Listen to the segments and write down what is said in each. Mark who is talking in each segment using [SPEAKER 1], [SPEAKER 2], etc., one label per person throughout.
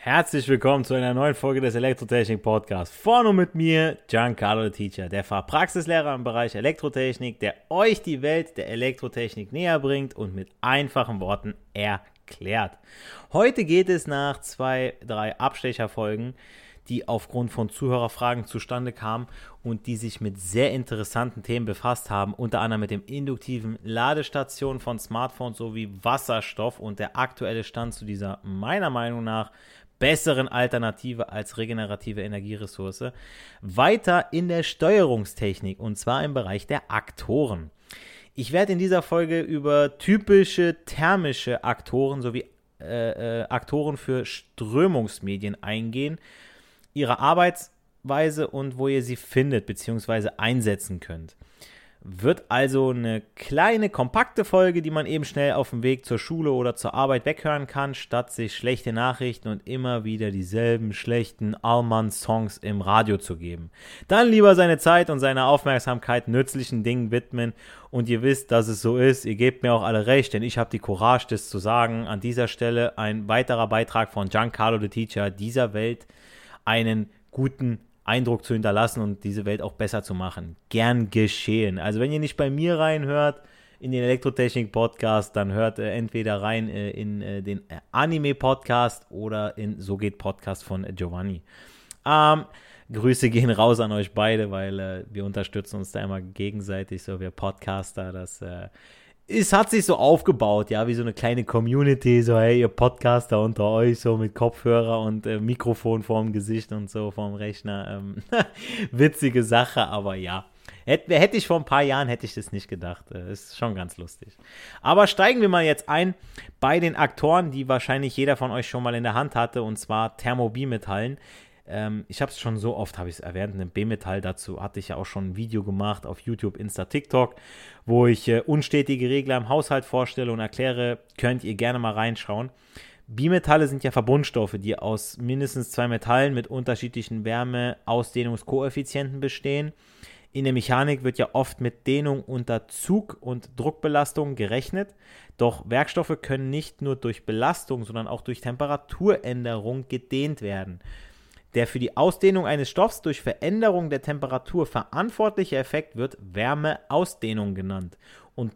[SPEAKER 1] Herzlich willkommen zu einer neuen Folge des Elektrotechnik Podcasts. Vorne mit mir Giancarlo Teacher, der Fachpraxislehrer im Bereich Elektrotechnik, der euch die Welt der Elektrotechnik näher bringt und mit einfachen Worten erklärt. Heute geht es nach zwei, drei Abstecherfolgen die aufgrund von Zuhörerfragen zustande kamen und die sich mit sehr interessanten Themen befasst haben, unter anderem mit dem induktiven Ladestation von Smartphones sowie Wasserstoff und der aktuelle Stand zu dieser meiner Meinung nach besseren Alternative als regenerative Energieressource, weiter in der Steuerungstechnik und zwar im Bereich der Aktoren. Ich werde in dieser Folge über typische thermische Aktoren sowie äh, äh, Aktoren für Strömungsmedien eingehen, ihre Arbeitsweise und wo ihr sie findet bzw. einsetzen könnt. Wird also eine kleine, kompakte Folge, die man eben schnell auf dem Weg zur Schule oder zur Arbeit weghören kann, statt sich schlechte Nachrichten und immer wieder dieselben schlechten Allmann-Songs im Radio zu geben. Dann lieber seine Zeit und seine Aufmerksamkeit nützlichen Dingen widmen und ihr wisst, dass es so ist. Ihr gebt mir auch alle recht, denn ich habe die Courage, das zu sagen. An dieser Stelle ein weiterer Beitrag von Giancarlo the Teacher dieser Welt einen guten Eindruck zu hinterlassen und diese Welt auch besser zu machen. Gern geschehen. Also wenn ihr nicht bei mir reinhört in den Elektrotechnik-Podcast, dann hört äh, entweder rein äh, in äh, den äh, Anime-Podcast oder in So geht Podcast von Giovanni. Ähm, Grüße gehen raus an euch beide, weil äh, wir unterstützen uns da immer gegenseitig, so wir Podcaster. Das äh, es hat sich so aufgebaut, ja, wie so eine kleine Community, so, hey, ihr Podcaster unter euch, so mit Kopfhörer und äh, Mikrofon vorm Gesicht und so vorm Rechner. Ähm, witzige Sache, aber ja. Hätte, hätte ich vor ein paar Jahren, hätte ich das nicht gedacht. Äh, ist schon ganz lustig. Aber steigen wir mal jetzt ein bei den Aktoren, die wahrscheinlich jeder von euch schon mal in der Hand hatte, und zwar Thermobimetallen. Ähm, ich habe es schon so oft, habe ich es erwähnt, ein B-Metall, dazu hatte ich ja auch schon ein Video gemacht auf YouTube, Insta, TikTok, wo ich äh, unstetige Regler im Haushalt vorstelle und erkläre, könnt ihr gerne mal reinschauen. Bimetalle sind ja Verbundstoffe, die aus mindestens zwei Metallen mit unterschiedlichen Wärmeausdehnungskoeffizienten bestehen. In der Mechanik wird ja oft mit Dehnung unter Zug- und Druckbelastung gerechnet. Doch Werkstoffe können nicht nur durch Belastung, sondern auch durch Temperaturänderung gedehnt werden. Der für die Ausdehnung eines Stoffs durch Veränderung der Temperatur verantwortliche Effekt wird Wärmeausdehnung genannt und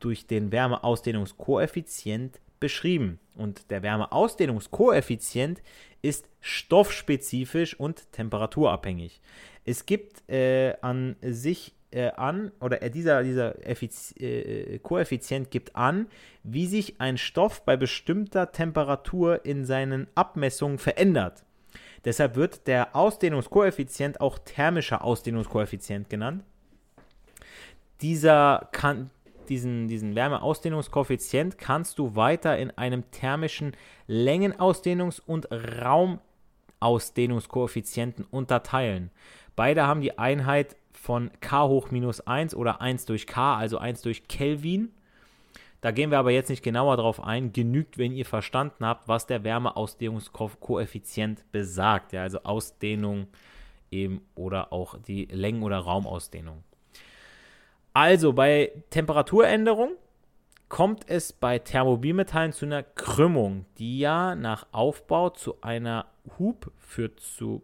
[SPEAKER 1] durch den Wärmeausdehnungskoeffizient beschrieben. Und der Wärmeausdehnungskoeffizient ist stoffspezifisch und temperaturabhängig. Es gibt äh, an sich äh, an, oder äh, dieser, dieser Effiz äh, Koeffizient gibt an, wie sich ein Stoff bei bestimmter Temperatur in seinen Abmessungen verändert. Deshalb wird der Ausdehnungskoeffizient auch thermischer Ausdehnungskoeffizient genannt. Dieser kann, diesen, diesen Wärmeausdehnungskoeffizient kannst du weiter in einem thermischen Längenausdehnungs- und Raumausdehnungskoeffizienten unterteilen. Beide haben die Einheit von K hoch minus 1 oder 1 durch K, also 1 durch Kelvin. Da gehen wir aber jetzt nicht genauer drauf ein. Genügt, wenn ihr verstanden habt, was der Wärmeausdehnungskoeffizient besagt. Ja, also Ausdehnung eben oder auch die Längen- oder Raumausdehnung. Also bei Temperaturänderung kommt es bei Thermobimetallen zu einer Krümmung, die ja nach Aufbau zu einer Hub führt zu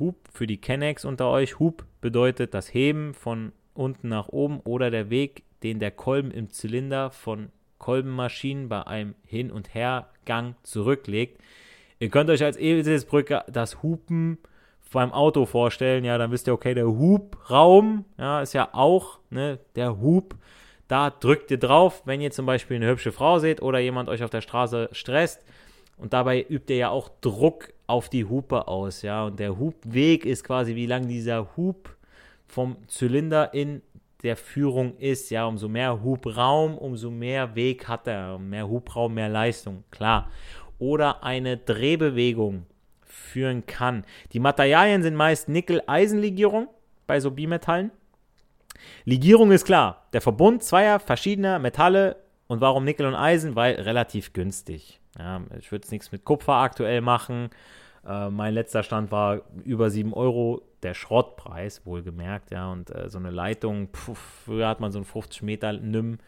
[SPEAKER 1] Hub für die Kennex unter euch. Hub bedeutet das Heben von unten nach oben oder der Weg, den der Kolben im Zylinder von Kolbenmaschinen bei einem Hin- und Hergang zurücklegt. Ihr könnt euch als Eselsbrücke das Hupen beim Auto vorstellen. Ja, dann wisst ihr, okay, der Hubraum ja, ist ja auch ne, der Hub. Da drückt ihr drauf, wenn ihr zum Beispiel eine hübsche Frau seht oder jemand euch auf der Straße stresst. Und dabei übt ihr ja auch Druck auf die Hupe aus, ja. Und der Hubweg ist quasi, wie lang dieser Hub vom Zylinder in der Führung ist. Ja, umso mehr Hubraum, umso mehr Weg hat er. Mehr Hubraum, mehr Leistung, klar. Oder eine Drehbewegung führen kann. Die Materialien sind meist Nickel-Eisen-Legierung bei so Bimetallen. Legierung ist klar. Der Verbund zweier verschiedener Metalle. Und warum Nickel und Eisen? Weil relativ günstig. Ja, ich würde jetzt nichts mit Kupfer aktuell machen. Äh, mein letzter Stand war über 7 Euro, der Schrottpreis, wohlgemerkt, ja. Und äh, so eine Leitung, pf, früher hat man so einen 50 Meter Nimm.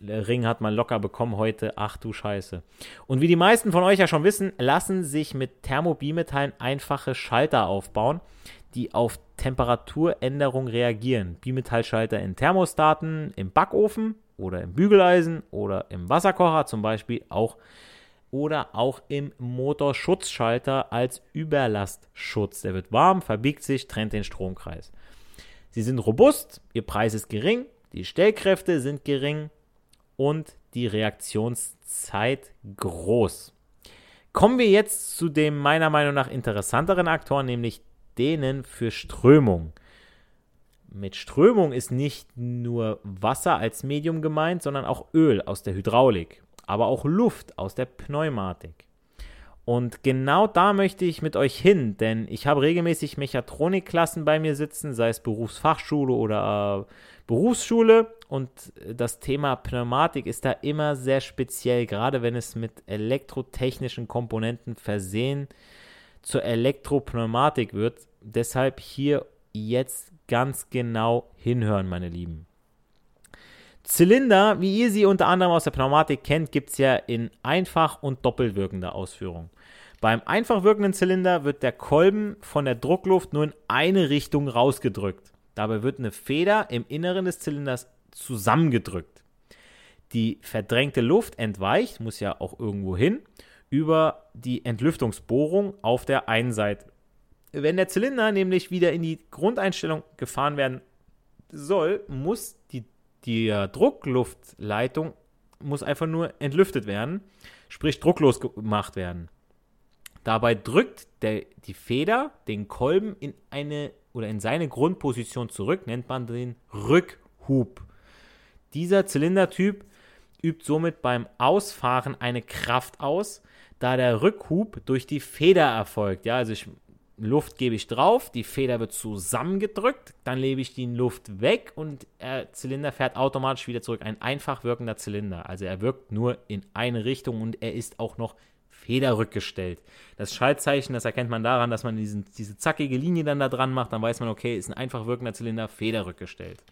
[SPEAKER 1] Ring hat man locker bekommen, heute, ach du Scheiße. Und wie die meisten von euch ja schon wissen, lassen sich mit Thermobimetallen einfache Schalter aufbauen, die auf Temperaturänderung reagieren. Bimetallschalter in Thermostaten, im Backofen oder im Bügeleisen oder im Wasserkocher zum Beispiel auch oder auch im Motorschutzschalter als Überlastschutz. Der wird warm, verbiegt sich, trennt den Stromkreis. Sie sind robust, ihr Preis ist gering, die Stellkräfte sind gering und die Reaktionszeit groß. Kommen wir jetzt zu dem meiner Meinung nach interessanteren Aktor, nämlich denen für Strömung. Mit Strömung ist nicht nur Wasser als Medium gemeint, sondern auch Öl aus der Hydraulik aber auch Luft aus der Pneumatik. Und genau da möchte ich mit euch hin, denn ich habe regelmäßig Mechatronikklassen bei mir sitzen, sei es Berufsfachschule oder äh, Berufsschule. Und das Thema Pneumatik ist da immer sehr speziell, gerade wenn es mit elektrotechnischen Komponenten versehen zur Elektropneumatik wird. Deshalb hier jetzt ganz genau hinhören, meine Lieben. Zylinder, wie ihr sie unter anderem aus der Pneumatik kennt, gibt es ja in einfach und doppelt wirkender Ausführung. Beim einfach wirkenden Zylinder wird der Kolben von der Druckluft nur in eine Richtung rausgedrückt. Dabei wird eine Feder im Inneren des Zylinders zusammengedrückt. Die verdrängte Luft entweicht, muss ja auch irgendwo hin, über die Entlüftungsbohrung auf der einen Seite. Wenn der Zylinder nämlich wieder in die Grundeinstellung gefahren werden soll, muss die die Druckluftleitung muss einfach nur entlüftet werden, sprich drucklos gemacht werden. Dabei drückt der, die Feder den Kolben in eine oder in seine Grundposition zurück, nennt man den Rückhub. Dieser Zylindertyp übt somit beim Ausfahren eine Kraft aus, da der Rückhub durch die Feder erfolgt. Ja, also ich Luft gebe ich drauf, die Feder wird zusammengedrückt, dann lebe ich die Luft weg und der Zylinder fährt automatisch wieder zurück. Ein einfach wirkender Zylinder. Also er wirkt nur in eine Richtung und er ist auch noch federrückgestellt. Das Schaltzeichen, das erkennt man daran, dass man diesen, diese zackige Linie dann da dran macht, dann weiß man, okay, ist ein einfach wirkender Zylinder, federrückgestellt.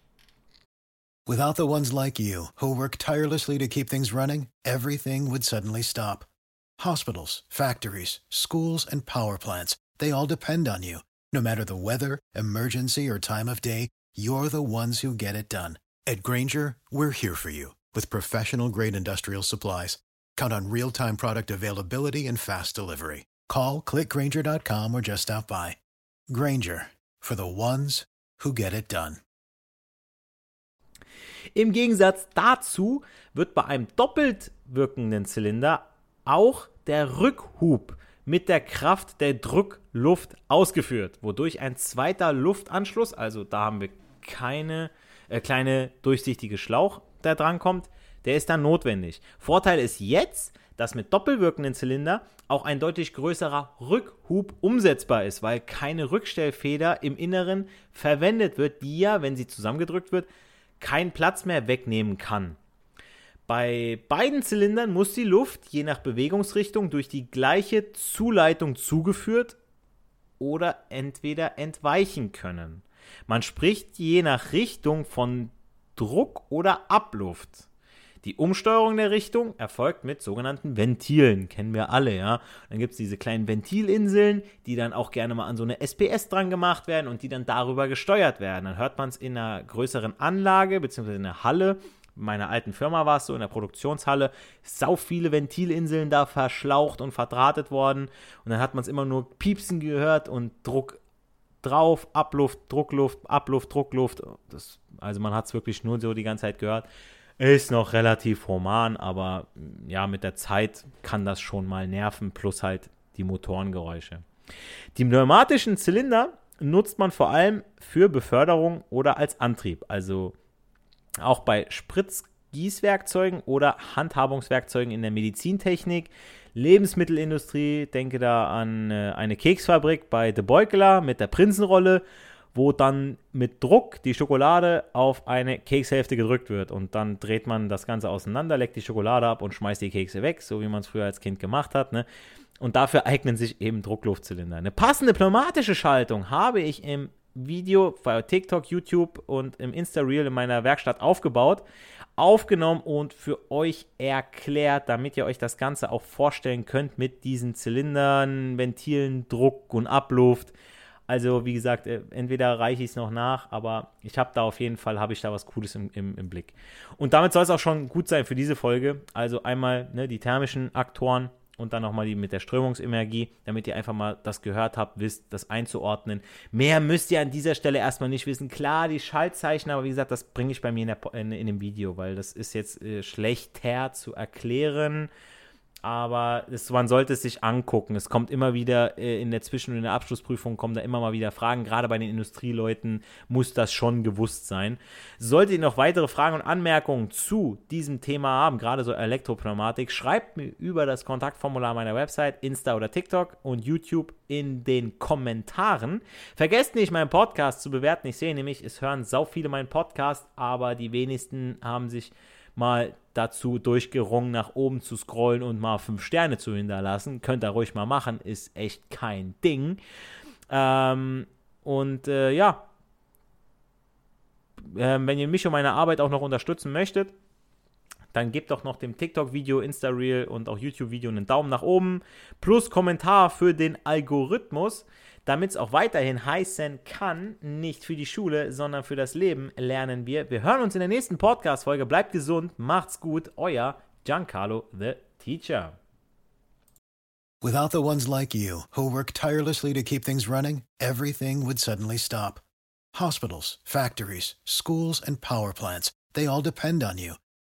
[SPEAKER 2] Without the ones like you, who work tirelessly to keep things running, everything would suddenly stop. Hospitals, factories, schools and power plants. They all depend on you. No matter the weather, emergency, or time of day, you're the ones who get it done. At Granger, we're here for you with professional grade industrial supplies. Count on real time product availability and fast delivery. Call clickgranger.com or just stop by. Granger for the ones who get it done.
[SPEAKER 1] Im Gegensatz dazu wird bei einem doppelt wirkenden Zylinder auch der Rückhub mit der Kraft der Druckluft ausgeführt, wodurch ein zweiter Luftanschluss, also da haben wir keine äh, kleine durchsichtige Schlauch, der drankommt, der ist dann notwendig. Vorteil ist jetzt, dass mit doppelwirkenden Zylinder auch ein deutlich größerer Rückhub umsetzbar ist, weil keine Rückstellfeder im Inneren verwendet wird, die ja, wenn sie zusammengedrückt wird, keinen Platz mehr wegnehmen kann. Bei beiden Zylindern muss die Luft je nach Bewegungsrichtung durch die gleiche Zuleitung zugeführt oder entweder entweichen können. Man spricht je nach Richtung von Druck oder Abluft. Die Umsteuerung der Richtung erfolgt mit sogenannten Ventilen, kennen wir alle, ja. Dann gibt es diese kleinen Ventilinseln, die dann auch gerne mal an so eine SPS dran gemacht werden und die dann darüber gesteuert werden. Dann hört man es in einer größeren Anlage bzw. in der Halle. In meiner alten Firma war es so, in der Produktionshalle, sau viele Ventilinseln da verschlaucht und verdrahtet worden. Und dann hat man es immer nur piepsen gehört und Druck drauf, Abluft, Druckluft, Abluft, Druckluft. Das, also man hat es wirklich nur so die ganze Zeit gehört. Ist noch relativ human, aber mm, ja, mit der Zeit kann das schon mal nerven, plus halt die Motorengeräusche. Die pneumatischen Zylinder nutzt man vor allem für Beförderung oder als Antrieb. Also auch bei Spritzgießwerkzeugen oder Handhabungswerkzeugen in der Medizintechnik, Lebensmittelindustrie, denke da an äh, eine Keksfabrik bei De Beukeler mit der Prinzenrolle wo dann mit Druck die Schokolade auf eine Kekshälfte gedrückt wird und dann dreht man das Ganze auseinander, leckt die Schokolade ab und schmeißt die Kekse weg, so wie man es früher als Kind gemacht hat. Ne? Und dafür eignen sich eben Druckluftzylinder. Eine passende pneumatische Schaltung habe ich im Video bei TikTok, YouTube und im Insta-Reel in meiner Werkstatt aufgebaut, aufgenommen und für euch erklärt, damit ihr euch das Ganze auch vorstellen könnt mit diesen Zylindern, Ventilen, Druck und Abluft. Also, wie gesagt, äh, entweder reiche ich es noch nach, aber ich habe da auf jeden Fall, habe ich da was Cooles im, im, im Blick. Und damit soll es auch schon gut sein für diese Folge. Also einmal ne, die thermischen Aktoren und dann nochmal die mit der Strömungsenergie, damit ihr einfach mal das gehört habt, wisst, das einzuordnen. Mehr müsst ihr an dieser Stelle erstmal nicht wissen. Klar, die Schaltzeichen, aber wie gesagt, das bringe ich bei mir in, der, in, in, dem Video, weil das ist jetzt äh, schlechter zu erklären aber es, man sollte es sich angucken. Es kommt immer wieder äh, in der Zwischen- und in der Abschlussprüfung kommen da immer mal wieder Fragen. Gerade bei den Industrieleuten muss das schon gewusst sein. Solltet ihr noch weitere Fragen und Anmerkungen zu diesem Thema haben, gerade so Elektropneumatik, schreibt mir über das Kontaktformular meiner Website, Insta oder TikTok und YouTube in den Kommentaren. Vergesst nicht, meinen Podcast zu bewerten. Ich sehe nämlich, es hören sau viele meinen Podcast, aber die wenigsten haben sich mal dazu durchgerungen, nach oben zu scrollen und mal fünf Sterne zu hinterlassen. Könnt ihr ruhig mal machen, ist echt kein Ding. Ähm, und äh, ja, äh, wenn ihr mich und meine Arbeit auch noch unterstützen möchtet, dann gebt doch noch dem TikTok-Video, Insta-Reel und auch YouTube-Video einen Daumen nach oben. Plus Kommentar für den Algorithmus damit es auch weiterhin heißen kann, nicht für die Schule, sondern für das Leben lernen wir. Wir hören uns in der nächsten Podcast-Folge. Bleibt gesund, macht's gut. Euer Giancarlo, the Teacher.
[SPEAKER 2] Without the ones like you, who work tirelessly to keep things running, everything would suddenly stop. Hospitals, factories, schools, and power plants, they all depend on you.